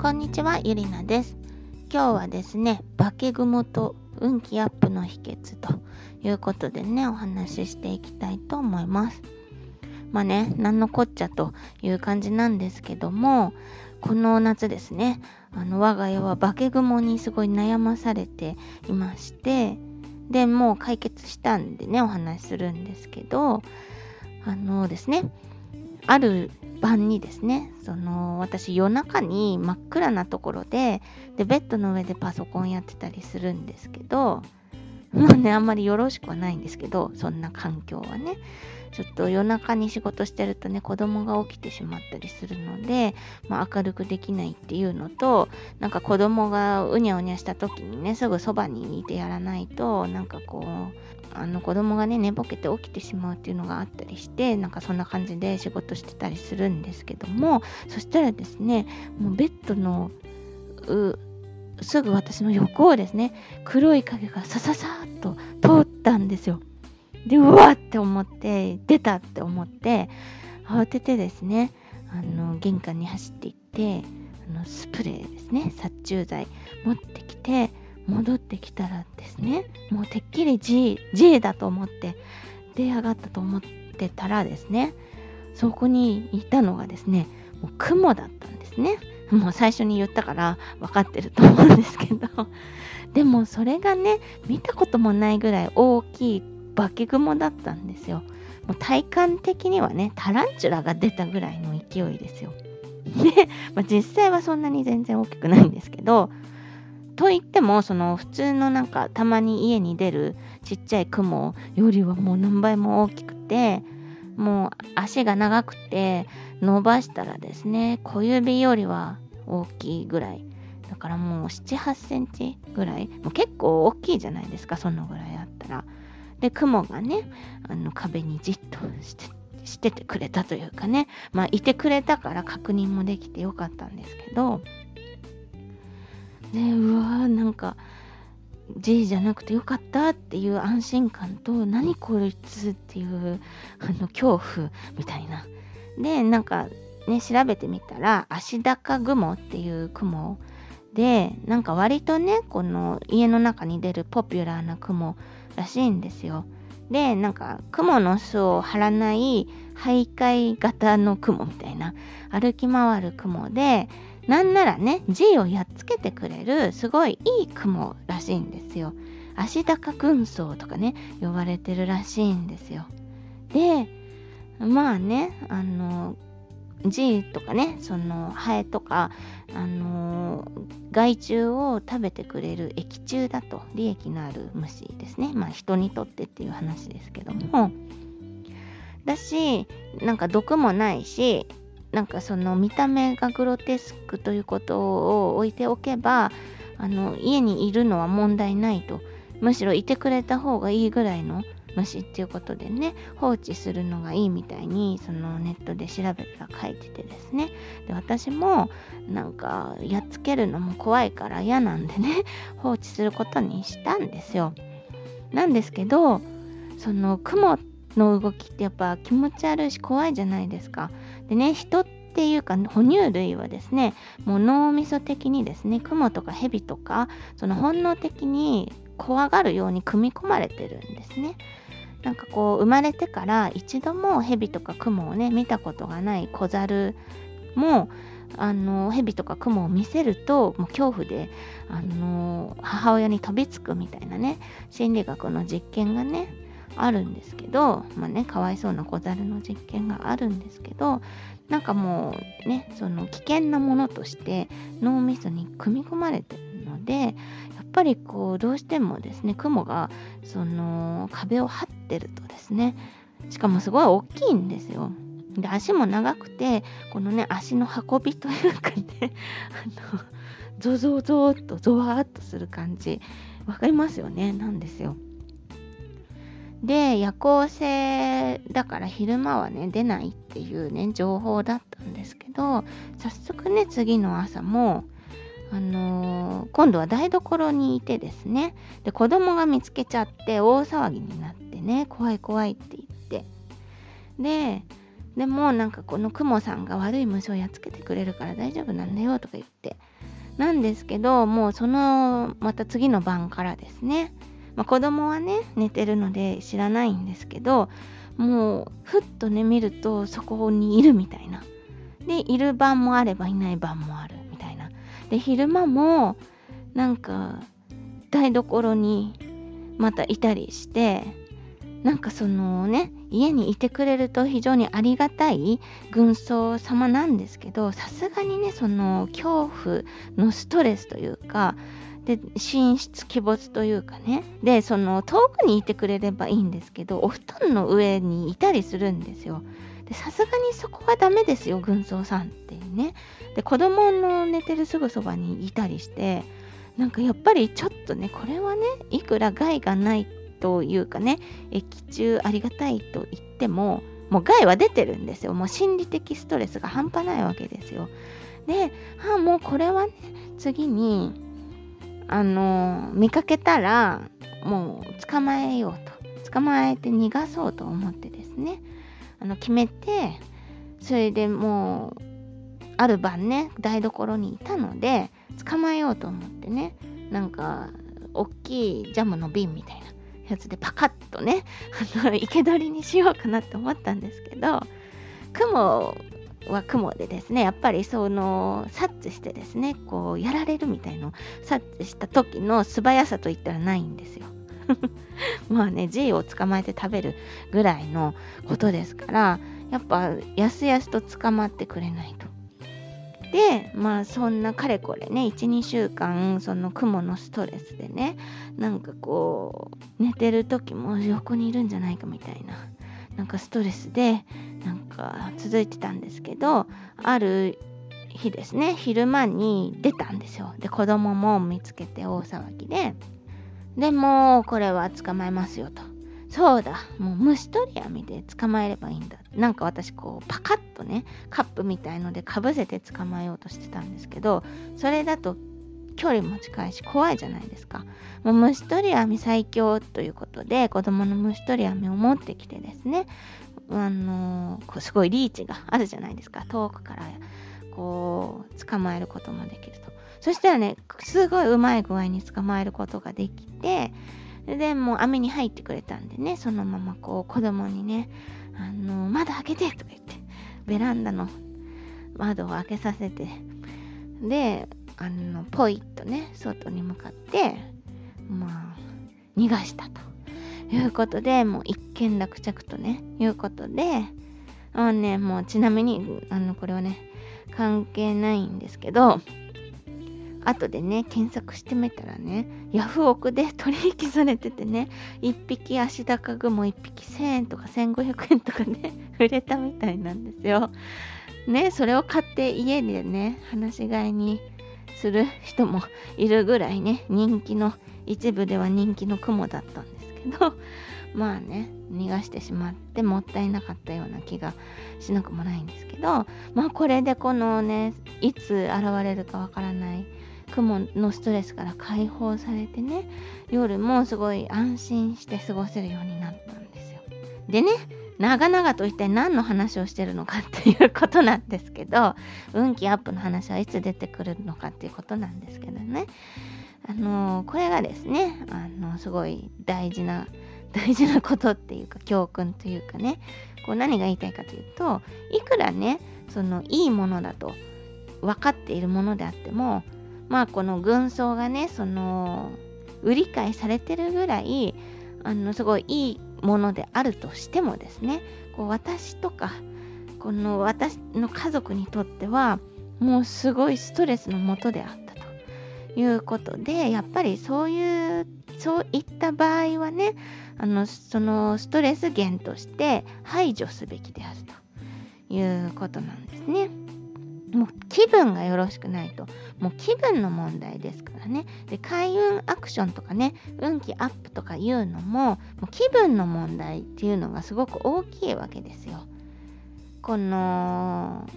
こんにちは、ゆりなです。今日はですね、化け雲と運気アップの秘訣ということでね、お話ししていきたいと思います。まあね、なんのこっちゃという感じなんですけども、この夏ですね、あの我が家は化け雲にすごい悩まされていまして、で、もう解決したんでね、お話しするんですけど、あのですね、ある晩にですね、その私夜中に真っ暗なところで、で、ベッドの上でパソコンやってたりするんですけど、もうね、あんまりよろしくはないんですけど、そんな環境はね。ちょっと夜中に仕事してるとね、子供が起きてしまったりするので、まあ、明るくできないっていうのと、なんか子供がうにゃうにゃした時にね、すぐそばにいてやらないと、なんかこう、あの子供がね寝ぼけて起きてしまうっていうのがあったりしてなんかそんな感じで仕事してたりするんですけどもそしたらですねもうベッドのすぐ私の横をですね黒い影がさささっと通ったんですよ。でうわって思って出たって思って慌ててですねあの玄関に走っていってあのスプレーですね殺虫剤持ってきて戻ってきたらですねもうてっきり G, G だと思って出上がったと思ってたらですねそこにいたのがですねもう雲だったんですね。もう最初に言ったから分かってると思うんですけど。でもそれがね見たこともないぐらい大きい化け雲だったんですよ。もう体感的にはねタランチュラが出たぐらいの勢いですよ。で、まあ、実際はそんなに全然大きくないんですけどと言ってもその普通のなんかたまに家に出るちっちゃい雲よりはもう何倍も大きくてもう足が長くて伸ばしたらですね小指よりは大きいぐらい。だからもう7、8センチぐらい。もう結構大きいじゃないですかそのぐらいあったら。で雲がねあの壁にじっとしてしててくれたというかね。まあいてくれたから確認もできてよかったんですけど。ねうわーなんか G じゃなくてよかったっていう安心感と何こいつっていうあの恐怖みたいな。でなんかね調べてみたら足高雲っていう雲。でなんか割とねこの家の中に出るポピュラーな雲らしいんですよ。でなんか雲の巣を張らない徘徊型の雲みたいな歩き回る雲でなんならね G をやっつけてくれるすごいいい雲らしいんですよ。足高軍曹とかね呼ばれてるらしいんですよ。でまあねあの G とかねそのハエとかあの害虫を食べてくれる益虫だと利益のある虫ですねまあ人にとってっていう話ですけどもだしなんか毒もないしなんかその見た目がグロテスクということを置いておけばあの家にいるのは問題ないと。むしろいてくれた方がいいぐらいの虫っていうことでね放置するのがいいみたいにそのネットで調べたら書いててですね。で私もなんかやっつけるのも怖いから嫌なんでね 放置することにしたんですよ。なんですけどその雲の動きってやっぱ気持ち悪いし怖いじゃないですか。でね人っていうか哺乳類はですねもう脳みそ的にですねクモとかヘビとかその本能的に怖がるように組み込まれてるんですね。なんかこう生まれてから一度もヘビとかクモをね見たことがない子猿もあのヘビとかクモを見せるともう恐怖であの母親に飛びつくみたいなね心理学の実験がねあるんですけど、まあね、かわいそうな小猿の実験があるんですけど、なんかもうね、その危険なものとして脳みそに組み込まれてるので、やっぱりこう、どうしてもですね、雲がその壁を張ってるとですね、しかもすごい大きいんですよ。で、足も長くて、このね、足の運びというかね、あの、ゾゾゾーっとゾワーっとする感じ、わかりますよね、なんですよ。で、夜行性だから昼間はね、出ないっていうね、情報だったんですけど、早速ね、次の朝も、あのー、今度は台所にいてですね、で、子供が見つけちゃって大騒ぎになってね、怖い怖いって言って。で、でもなんかこのクモさんが悪い虫をやっつけてくれるから大丈夫なんだよとか言ってなんですけどもうそのまた次の晩からですね、まあ、子供はね寝てるので知らないんですけどもうふっとね見るとそこにいるみたいな。でいる晩もあればいない晩もあるみたいな。で昼間もなんか台所にまたいたりしてなんかそのね家にいてくれると非常にありがたい軍曹様なんですけどさすがにねその恐怖のストレスというかで寝室鬼没というかね。でその遠くにいてくれればいいんですけどお布団の上にいたりするんですよ。さすがにそこはダメですよ軍曹さんっていうね。で子供の寝てるすぐそばにいたりしてなんかやっぱりちょっとねこれはねいくら害がないというかね液中ありがたいと言ってももう害は出てるんですよ。もう心理的ストレスが半端ないわけですよ。であもうこれはね次にあの見かけたらもう捕まえようと。捕まえて逃がそうと思ってですね。あの決めてそれでもうある晩ね台所にいたので捕まえようと思ってね。なんか大きいジャムの瓶みたいなやつでパカッとねあの生け捕りにしようかなって思ったんですけど雲は雲でですねやっぱりその察知してですねこうやられるみたいの察知した時の素早さといったらないんですよ。まあね G を捕まえて食べるぐらいのことですからやっぱやすやすと捕まってくれないと。でまあそんなかれこれね12週間その雲のストレスでねなんかこう寝てる時も横にいるんじゃないかみたいな。なんかストレスでなんか続いてたんですけどある日ですね昼間に出たんですよ。で子供も見つけて大騒ぎで。でもこれは捕まえますよと。そうだ、もう虫取り網で捕まえればいいんだ。なんか私こうパカッとね、カップみたいのでかぶせて捕まえようとしてたんですけど、それだと距離も近いし怖いじゃないですか。もう虫取り網最強ということで、子供の虫取り網を持ってきてですね、あのー、すごいリーチがあるじゃないですか。遠くからこう捕まえることもできると。そしたらね、すごいうまい具合に捕まえることができて、で、もう網に入ってくれたんでね、そのままこう子供にね、あの、窓開けてとか言って、ベランダの窓を開けさせて、で、あの、ポイッとね、外に向かって、まあ、逃がしたということで、もう一件落着とね、いうことで、あのね、もうちなみに、あの、これはね、関係ないんですけど、後でね、検索してみたらね、ヤフオクで取引されててね、1匹足高グモ1匹1000円とか1500円とかね、売れたみたいなんですよ。ね、それを買って家でね、放し飼いにする人もいるぐらいね、人気の、一部では人気の雲だったんですけど、まあね、逃がしてしまってもったいなかったような気がしなくもないんですけど、まあこれでこのね、いつ現れるかわからない雲のストレスから解放されてね夜もすごい安心して過ごせるようになったんですよ。でね長々と一体何の話をしてるのかっていうことなんですけど運気アップの話はいつ出てくるのかっていうことなんですけどね。あの、これがですねあのすごい大事な 大事なことっていうか教訓というかねこう何が言いたいかというといくらねそのいいものだと分かっているものであってもまあこの軍曹がねその売り買いされてるぐらいあのすごいいいものであるとしてもですねこう私とかこの私の家族にとってはもうすごいストレスのもとであったということでやっぱりそういうそういった場合はねあのそのストレス源として排除すべきであるということなんですね。もう気分がよろしくないと、もう気分の問題ですからね。で、開運アクションとかね、運気アップとかいうのも、もう気分の問題っていうのがすごく大きいわけですよ。この、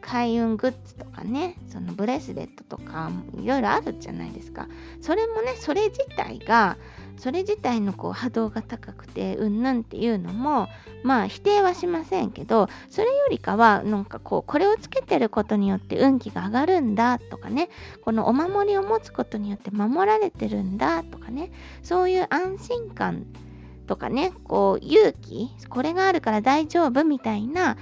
開運グッズとかね、そのブレスレットとかいろいろあるじゃないですか。それもね、それ自体が、それ自体のこう波動が高くてうんぬんっていうのもまあ否定はしませんけどそれよりかはなんかこうこれをつけてることによって運気が上がるんだとかねこのお守りを持つことによって守られてるんだとかねそういう安心感とかねこう勇気これがあるから大丈夫みたいな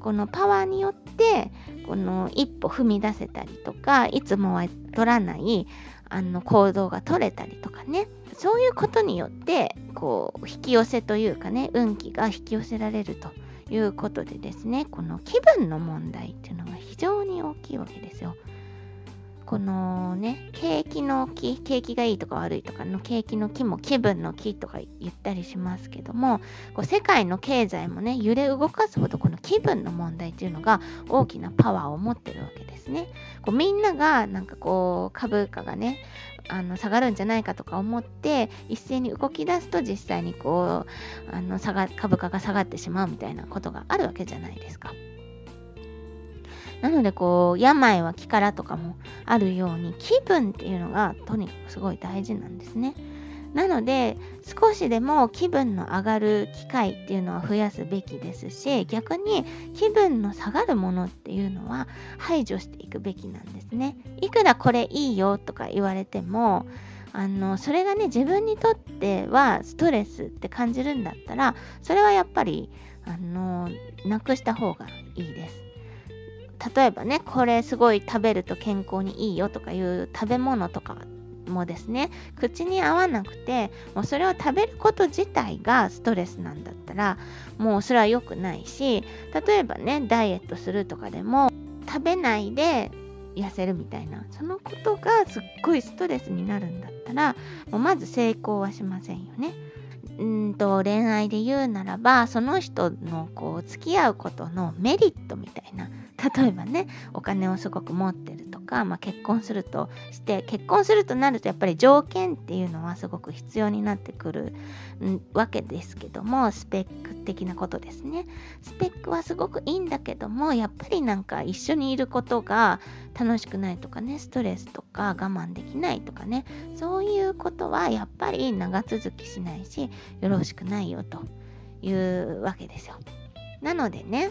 このパワーによってこの一歩踏み出せたりとかいつもは取らないあの行動が取れたりとかねそういうことによってこう引き寄せというかね運気が引き寄せられるということでですねこの気分の問題っていうのが非常に大きいわけですよ。このね、景気の気、景気がいいとか悪いとかの景気の気も気分の気とか言ったりしますけども、こう世界の経済もね、揺れ動かすほどこの気分の問題っていうのが大きなパワーを持ってるわけですね。こうみんながなんかこう株価がね、あの下がるんじゃないかとか思って一斉に動き出すと実際にこうあの下が株価が下がってしまうみたいなことがあるわけじゃないですか。なのでこう病は気からとかもあるように気分っていうのがとにかくすごい大事なんですね。なので少しでも気分の上がる機会っていうのは増やすべきですし逆に気分の下がるものっていうのは排除していくべきなんですね。いくらこれいいよとか言われてもあのそれがね自分にとってはストレスって感じるんだったらそれはやっぱりあのなくした方がいいです。例えばねこれすごい食べると健康にいいよとかいう食べ物とかもですね口に合わなくてもうそれを食べること自体がストレスなんだったらもうそれは良くないし例えばねダイエットするとかでも食べないで痩せるみたいなそのことがすっごいストレスになるんだったらもうまず成功はしませんよね。うんと恋愛で言うならばその人のこう付き合うことのメリットみたいな。例えばねお金をすごく持ってるとか、まあ、結婚するとして結婚するとなるとやっぱり条件っていうのはすごく必要になってくるわけですけどもスペック的なことですね。スペックはすごくいいんだけどもやっぱりなんか一緒にいることが楽しくないとかねストレスとか我慢できないとかねそういうことはやっぱり長続きしないしよろしくないよというわけですよ。なのでね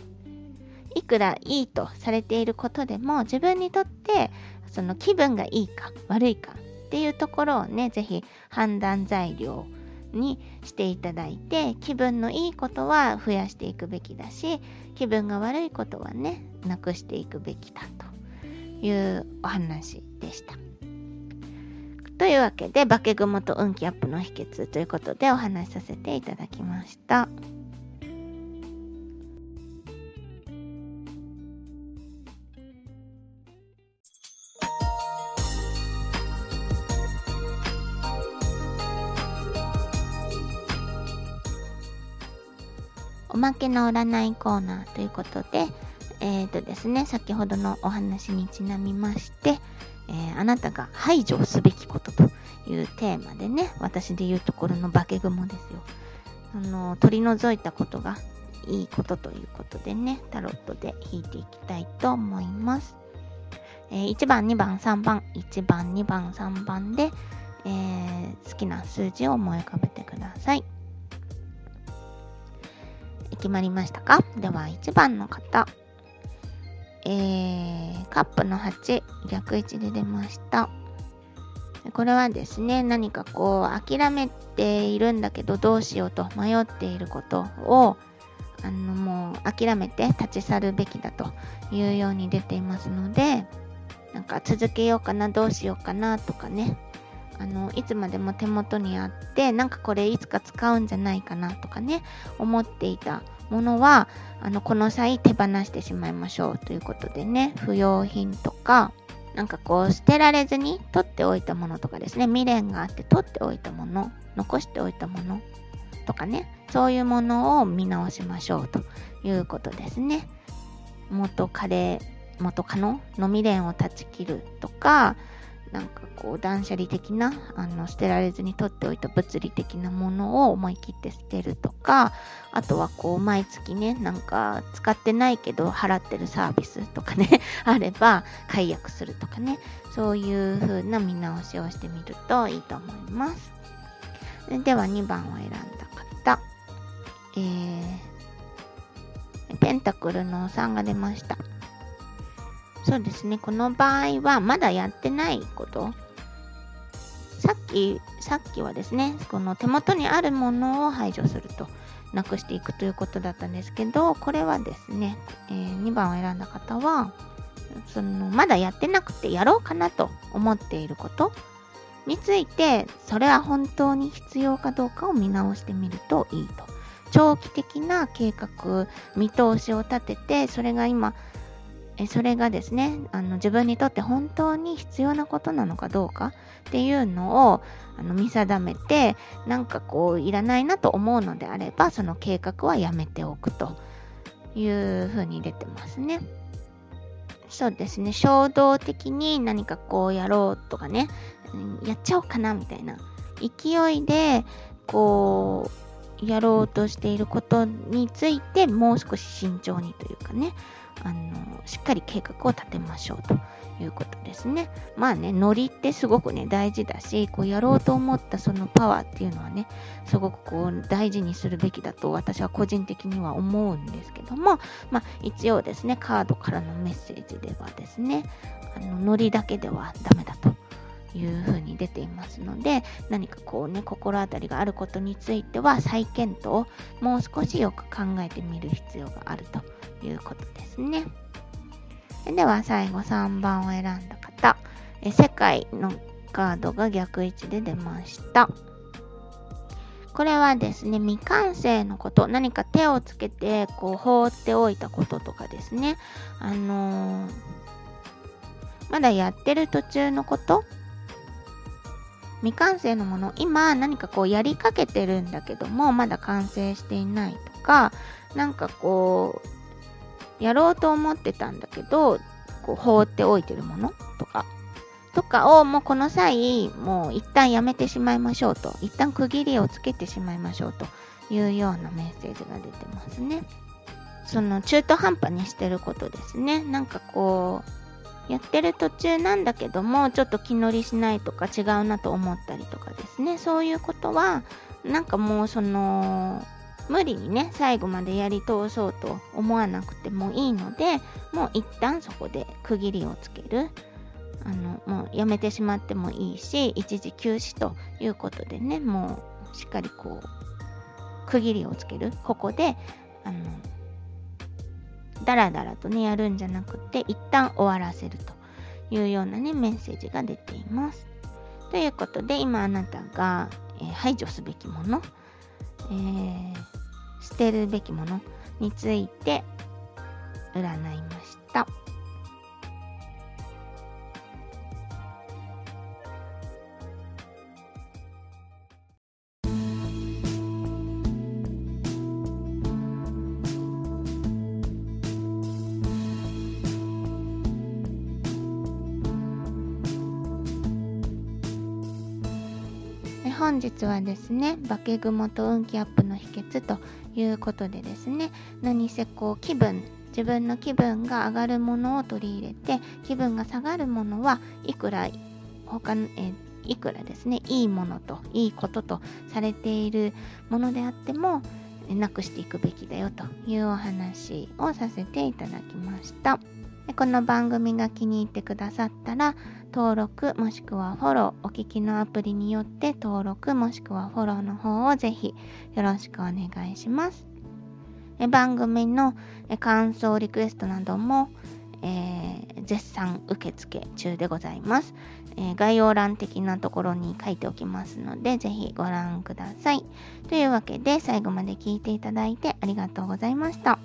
いくらいいとされていることでも自分にとってその気分がいいか悪いかっていうところをね是非判断材料にしていただいて気分のいいことは増やしていくべきだし気分が悪いことはねなくしていくべきだというお話でした。というわけで、化け雲と運気アップの秘訣ということでお話しさせていただきました。けの占いコーナーということで、え、ー、とですね、先ほどのお話にちなみまして、えー、あなたが排除すべきことというテーマでね、私で言うところの化け雲ですよ。あの、取り除いたことがいいことということでね、タロットで引いていきたいと思います。えー、1番、2番、3番、1番、2番、3番で、えー、好きな数字を思い浮かべてください。決まりましたか？では1番の方。えー、カップの8、逆位置で出ました。これはですね、何かこう、諦めているんだけど、どうしようと迷っていることを、あの、もう諦めて立ち去るべきだというように出ていますので、なんか続けようかな、どうしようかなとかね、あのいつまでも手元にあってなんかこれいつか使うんじゃないかなとかね思っていたものはあのこの際手放してしまいましょうということでね不要品とかなんかこう捨てられずに取っておいたものとかですね未練があって取っておいたもの残しておいたものとかねそういうものを見直しましょうということですね。元彼元カノの未練を断ち切るとかなんかこう断捨離的なあの捨てられずに取っておいた物理的なものを思い切って捨てるとかあとはこう毎月ねなんか使ってないけど払ってるサービスとかね あれば解約するとかねそういう風な見直しをしてみるといいと思いますでは2番を選んだ方。えー、ペンタクルの3が出ました。そうですね。この場合はまだやってないこと。さっき、さっきはですね、この手元にあるものを排除すると、なくしていくということだったんですけど、これはですね、えー、2番を選んだ方は、そのまだやってなくてやろうかなと思っていることについて、それは本当に必要かどうかを見直してみるといいと。長期的な計画、見通しを立てて、それが今、えそれがですねあの自分にとって本当に必要なことなのかどうかっていうのをあの見定めてなんかこういらないなと思うのであればその計画はやめておくというふうに出てますね。そうですね衝動的に何かこうやろうとかねやっちゃおうかなみたいな勢いでこうやろうとしていることについてもう少し慎重にというかねあのしっかり計画を立てましょうということですね。まあね、ノリってすごくね、大事だし、こうやろうと思ったそのパワーっていうのはね、すごくこう大事にするべきだと私は個人的には思うんですけども、まあ一応ですね、カードからのメッセージではですね、あのノリだけではダメだと。いうふうに出ていますので何かこうね心当たりがあることについては再検討もう少しよく考えてみる必要があるということですね。では最後3番を選んだ方、え世界のカードが逆位置で出ました。これはですね、未完成のこと、何か手をつけてこう放っておいたこととかですね、あのー、まだやってる途中のこと未完成のもの、今何かこうやりかけてるんだけども、まだ完成していないとか、なんかこう、やろうと思ってたんだけど、こう放っておいてるものとか、とかをもうこの際、もう一旦やめてしまいましょうと、一旦区切りをつけてしまいましょうというようなメッセージが出てますね。その中途半端にしてることですね。なんかこう、やってる途中なんだけども、ちょっと気乗りしないとか違うなと思ったりとかですね。そういうことは、なんかもうその、無理にね、最後までやり通そうと思わなくてもいいので、もう一旦そこで区切りをつける。あの、もうやめてしまってもいいし、一時休止ということでね、もうしっかりこう、区切りをつける。ここで、あの、だらだらとね、やるんじゃなくて、一旦終わらせるというようなね、メッセージが出ています。ということで、今あなたが、えー、排除すべきもの、えー捨てるべきものについて占いました。本日はですね、化け雲と運気アップの秘訣ということでですね何せこう気分自分の気分が上がるものを取り入れて気分が下がるものはいくら他のえいくらですねいいものといいこととされているものであってもなくしていくべきだよというお話をさせていただきました。この番組が気に入ってくださったら登録もしくはフォロー、お聞きのアプリによって登録もしくはフォローの方をぜひよろしくお願いします。番組の感想リクエストなども、えー、絶賛受付中でございます、えー、概要欄的なところに書いておきますので、ぜひご覧ください。というわけで、最後まで聞いていただいてありがとうございました。